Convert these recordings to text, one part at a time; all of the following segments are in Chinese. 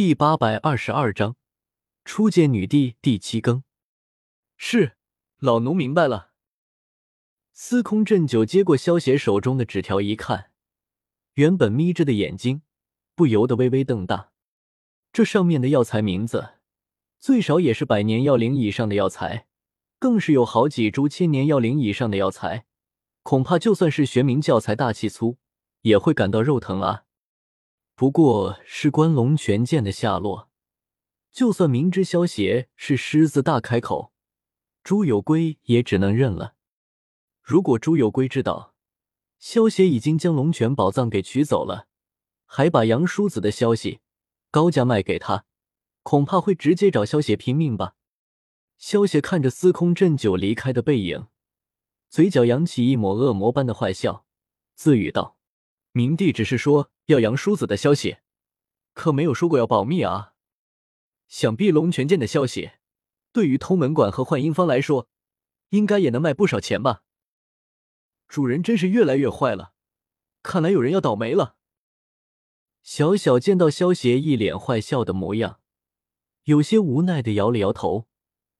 第八百二十二章初见女帝第七更。是，老奴明白了。司空震九接过萧邪手中的纸条一看，原本眯着的眼睛不由得微微瞪大。这上面的药材名字，最少也是百年药龄以上的药材，更是有好几株千年药龄以上的药材。恐怕就算是玄冥教材大气粗，也会感到肉疼啊。不过是关龙泉剑的下落，就算明知萧邪是狮子大开口，朱有圭也只能认了。如果朱有圭知道萧邪已经将龙泉宝藏给取走了，还把杨叔子的消息高价卖给他，恐怕会直接找萧邪拼命吧。萧邪看着司空震九离开的背影，嘴角扬起一抹恶魔般的坏笑，自语道。明帝只是说要杨叔子的消息，可没有说过要保密啊。想必龙泉剑的消息，对于通文馆和幻音坊来说，应该也能卖不少钱吧。主人真是越来越坏了，看来有人要倒霉了。小小见到萧邪一脸坏笑的模样，有些无奈的摇了摇头。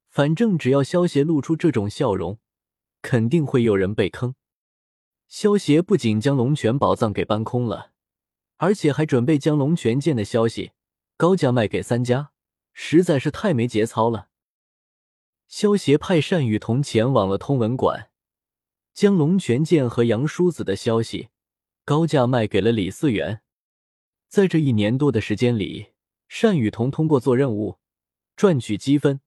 反正只要萧邪露出这种笑容，肯定会有人被坑。萧协不仅将龙泉宝藏给搬空了，而且还准备将龙泉剑的消息高价卖给三家，实在是太没节操了。萧协派单雨桐前往了通文馆，将龙泉剑和杨叔子的消息高价卖给了李嗣源。在这一年多的时间里，单雨桐通过做任务赚取积分，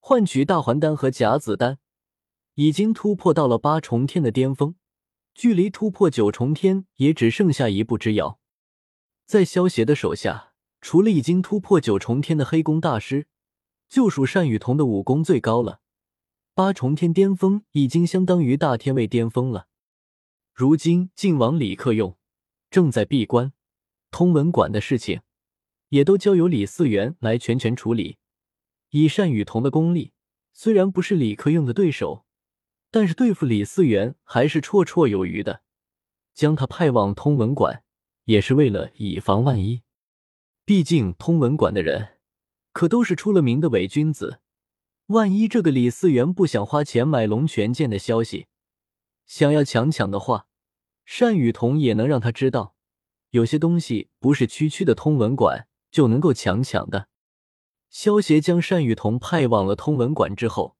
换取大还丹和甲子丹，已经突破到了八重天的巅峰。距离突破九重天也只剩下一步之遥，在萧协的手下，除了已经突破九重天的黑宫大师，就属单雨桐的武功最高了。八重天巅峰已经相当于大天位巅峰了。如今晋王李克用正在闭关，通文馆的事情也都交由李嗣源来全权处理。以单雨桐的功力，虽然不是李克用的对手。但是对付李嗣源还是绰绰有余的，将他派往通文馆也是为了以防万一。毕竟通文馆的人可都是出了名的伪君子，万一这个李嗣源不想花钱买龙泉剑的消息，想要强抢的话，单雨桐也能让他知道，有些东西不是区区的通文馆就能够强抢的。萧协将单雨桐派往了通文馆之后。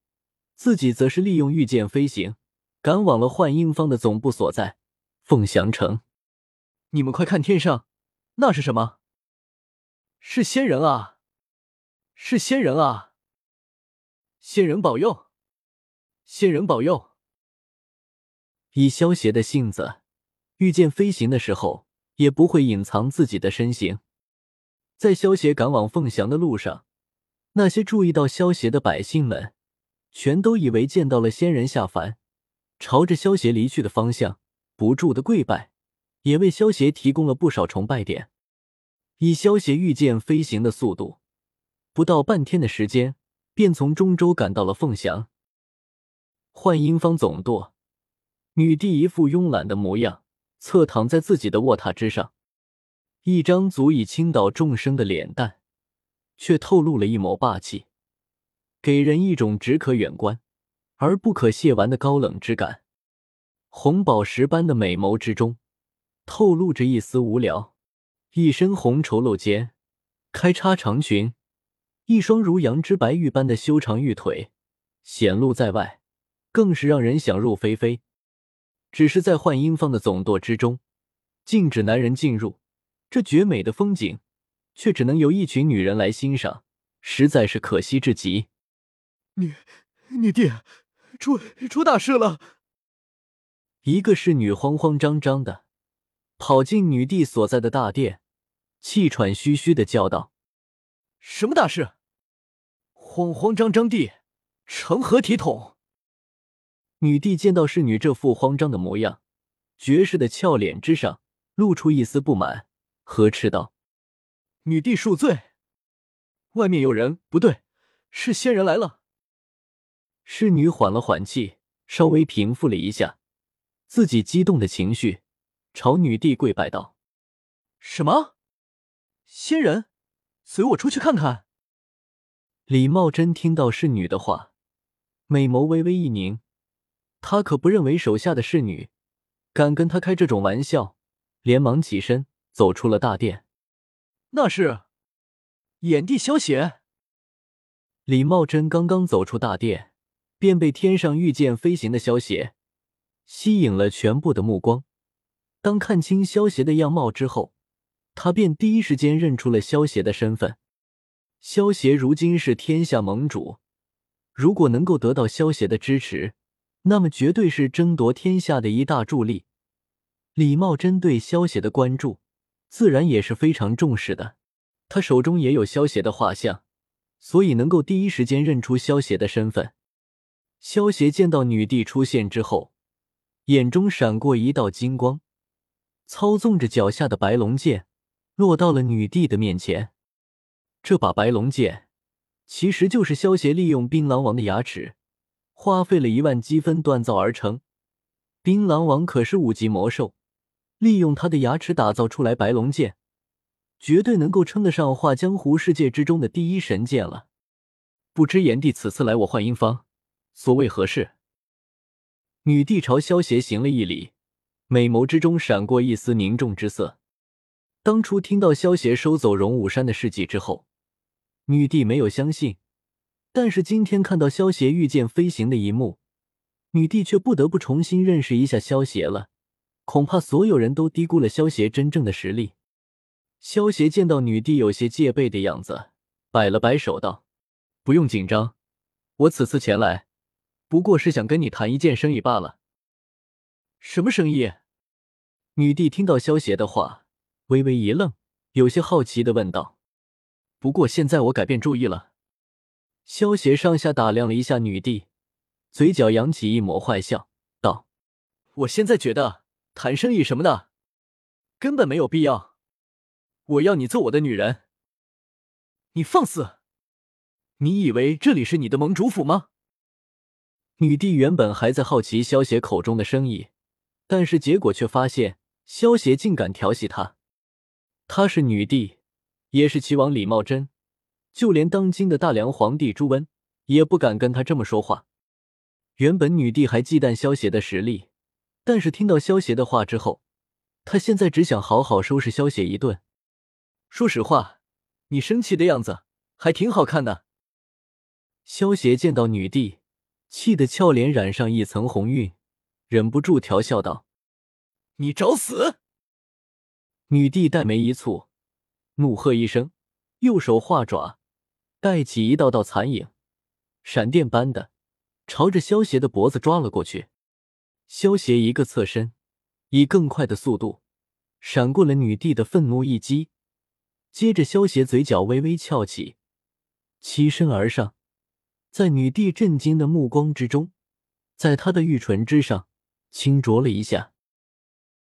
自己则是利用御剑飞行，赶往了幻音坊的总部所在凤翔城。你们快看天上，那是什么？是仙人啊！是仙人啊！仙人保佑！仙人保佑！以萧邪的性子，御剑飞行的时候也不会隐藏自己的身形。在萧邪赶往凤翔的路上，那些注意到萧邪的百姓们。全都以为见到了仙人下凡，朝着萧邪离去的方向不住的跪拜，也为萧邪提供了不少崇拜点。以萧邪御剑飞行的速度，不到半天的时间，便从中州赶到了凤翔。幻音坊总舵，女帝一副慵懒的模样，侧躺在自己的卧榻之上，一张足以倾倒众生的脸蛋，却透露了一抹霸气。给人一种只可远观而不可亵玩的高冷之感。红宝石般的美眸之中，透露着一丝无聊。一身红绸露肩，开叉长裙，一双如羊脂白玉般的修长玉腿显露在外，更是让人想入非非。只是在幻音坊的总舵之中，禁止男人进入，这绝美的风景却只能由一群女人来欣赏，实在是可惜至极。女女帝出出大事了！一个侍女慌慌张张的跑进女帝所在的大殿，气喘吁吁的叫道：“什么大事？慌慌张张地，成何体统？”女帝见到侍女这副慌张的模样，绝世的俏脸之上露出一丝不满，呵斥道：“女帝恕罪，外面有人，不对，是仙人来了。”侍女缓了缓气，稍微平复了一下自己激动的情绪，朝女帝跪拜道：“什么？仙人？随我出去看看。李茂贞听到侍女的话，美眸微微一凝，他可不认为手下的侍女敢跟他开这种玩笑，连忙起身走出了大殿。那是眼帝萧邪。李茂贞刚刚走出大殿，便被天上御剑飞行的萧邪吸引了全部的目光。当看清萧邪的样貌之后，他便第一时间认出了萧邪的身份。萧协如今是天下盟主，如果能够得到萧协的支持，那么绝对是争夺天下的一大助力。李茂贞对萧协的关注，自然也是非常重视的。他手中也有萧协的画像，所以能够第一时间认出萧协的身份。萧协见到女帝出现之后，眼中闪过一道金光，操纵着脚下的白龙剑，落到了女帝的面前。这把白龙剑，其实就是萧协利用槟榔王的牙齿，花费了一万积分锻造而成。槟榔王可是五级魔兽，利用他的牙齿打造出来白龙剑，绝对能够称得上画江湖世界之中的第一神剑了。不知炎帝此次来我幻音坊，所谓何事？女帝朝萧邪行了一礼，美眸之中闪过一丝凝重之色。当初听到萧邪收走荣武山的事迹之后，女帝没有相信，但是今天看到萧邪御剑飞行的一幕，女帝却不得不重新认识一下萧邪了。恐怕所有人都低估了萧邪真正的实力。萧邪见到女帝有些戒备的样子，摆了摆手道：“不用紧张，我此次前来，不过是想跟你谈一件生意罢了。”“什么生意？”女帝听到萧协的话，微微一愣，有些好奇的问道。不过现在我改变主意了。萧协上下打量了一下女帝，嘴角扬起一抹坏笑，道：“我现在觉得谈生意什么的，根本没有必要。我要你做我的女人。你放肆！你以为这里是你的盟主府吗？”女帝原本还在好奇萧协口中的生意，但是结果却发现萧协竟敢调戏她。她是女帝。也是齐王李茂贞，就连当今的大梁皇帝朱温也不敢跟他这么说话。原本女帝还忌惮萧协的实力，但是听到萧协的话之后，她现在只想好好收拾萧协一顿。说实话，你生气的样子还挺好看的。萧协见到女帝，气得俏脸染上一层红晕，忍不住调笑道：“你找死！”女帝黛眉一蹙。怒喝一声，右手化爪，带起一道道残影，闪电般的朝着萧邪的脖子抓了过去。萧邪一个侧身，以更快的速度闪过了女帝的愤怒一击，接着萧邪嘴角微微翘起，欺身而上，在女帝震惊的目光之中，在她的玉唇之上轻啄了一下。